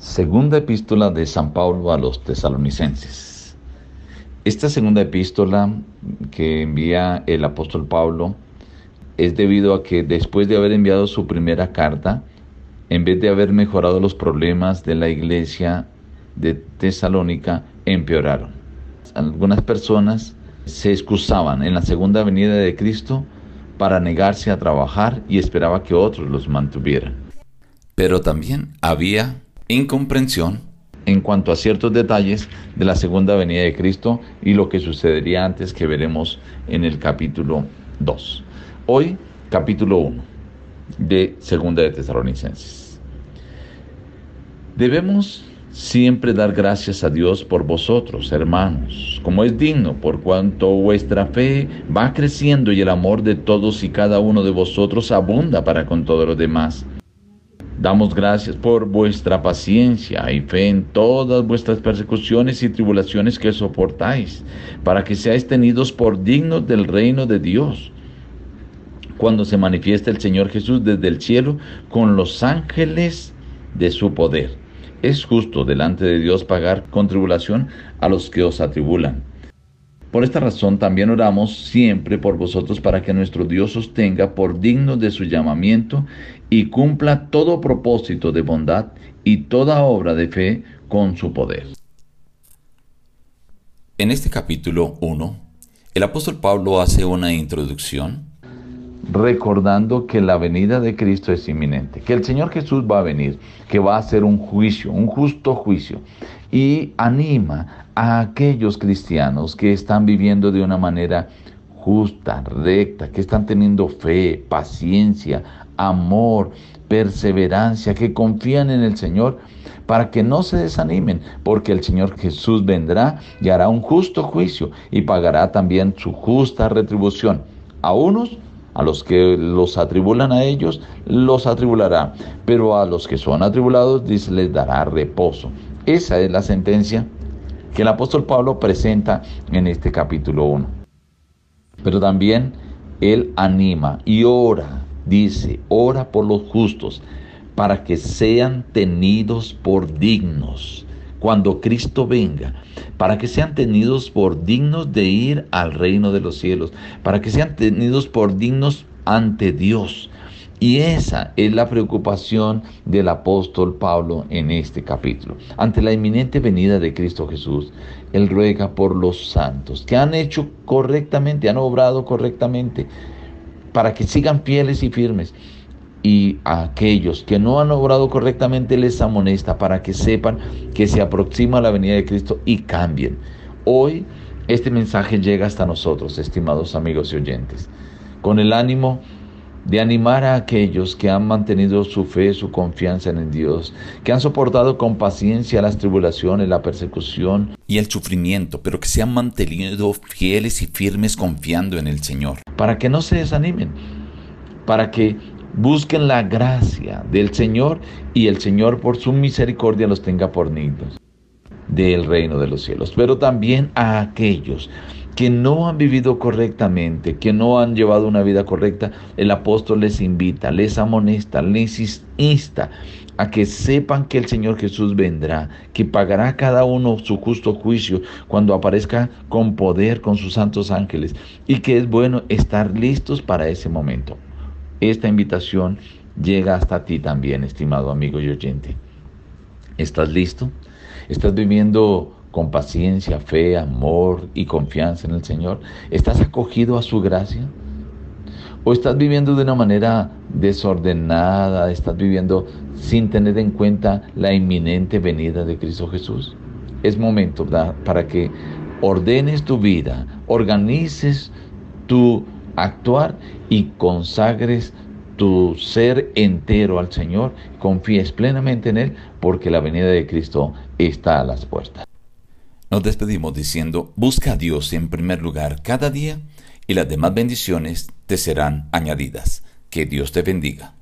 Segunda epístola de San Pablo a los tesalonicenses. Esta segunda epístola que envía el apóstol Pablo es debido a que después de haber enviado su primera carta, en vez de haber mejorado los problemas de la iglesia de Tesalónica, empeoraron. Algunas personas se excusaban en la segunda venida de Cristo para negarse a trabajar y esperaba que otros los mantuvieran. Pero también había incomprensión en cuanto a ciertos detalles de la segunda venida de Cristo y lo que sucedería antes que veremos en el capítulo 2. Hoy, capítulo 1 de Segunda de Tesalonicenses. Debemos siempre dar gracias a Dios por vosotros, hermanos, como es digno, por cuanto vuestra fe va creciendo y el amor de todos y cada uno de vosotros abunda para con todos los demás Damos gracias por vuestra paciencia y fe en todas vuestras persecuciones y tribulaciones que soportáis, para que seáis tenidos por dignos del reino de Dios. Cuando se manifiesta el Señor Jesús desde el cielo con los ángeles de su poder. Es justo delante de Dios pagar con tribulación a los que os atribulan por esta razón también oramos siempre por vosotros para que nuestro Dios os tenga por digno de su llamamiento y cumpla todo propósito de bondad y toda obra de fe con su poder. En este capítulo 1, el apóstol Pablo hace una introducción recordando que la venida de Cristo es inminente, que el Señor Jesús va a venir, que va a hacer un juicio, un justo juicio, y anima a aquellos cristianos que están viviendo de una manera justa, recta, que están teniendo fe, paciencia, amor, perseverancia, que confían en el Señor, para que no se desanimen, porque el Señor Jesús vendrá y hará un justo juicio y pagará también su justa retribución. A unos a los que los atribulan a ellos, los atribulará. Pero a los que son atribulados, dice, les dará reposo. Esa es la sentencia que el apóstol Pablo presenta en este capítulo 1. Pero también él anima y ora, dice, ora por los justos, para que sean tenidos por dignos cuando Cristo venga, para que sean tenidos por dignos de ir al reino de los cielos, para que sean tenidos por dignos ante Dios. Y esa es la preocupación del apóstol Pablo en este capítulo. Ante la inminente venida de Cristo Jesús, Él ruega por los santos que han hecho correctamente, han obrado correctamente, para que sigan fieles y firmes y a aquellos que no han obrado correctamente les amonesta para que sepan que se aproxima la venida de Cristo y cambien. Hoy este mensaje llega hasta nosotros, estimados amigos y oyentes, con el ánimo de animar a aquellos que han mantenido su fe, su confianza en Dios, que han soportado con paciencia las tribulaciones, la persecución y el sufrimiento, pero que se han mantenido fieles y firmes confiando en el Señor. Para que no se desanimen, para que Busquen la gracia del Señor y el Señor por su misericordia los tenga por dignos del reino de los cielos. Pero también a aquellos que no han vivido correctamente, que no han llevado una vida correcta, el apóstol les invita, les amonesta, les insta a que sepan que el Señor Jesús vendrá, que pagará cada uno su justo juicio cuando aparezca con poder con sus santos ángeles y que es bueno estar listos para ese momento. Esta invitación llega hasta ti también, estimado amigo y oyente. ¿Estás listo? ¿Estás viviendo con paciencia, fe, amor y confianza en el Señor? ¿Estás acogido a su gracia? ¿O estás viviendo de una manera desordenada? ¿Estás viviendo sin tener en cuenta la inminente venida de Cristo Jesús? Es momento para que ordenes tu vida, organices tu actuar y consagres tu ser entero al Señor, confíes plenamente en Él, porque la venida de Cristo está a las puertas. Nos despedimos diciendo, busca a Dios en primer lugar cada día y las demás bendiciones te serán añadidas. Que Dios te bendiga.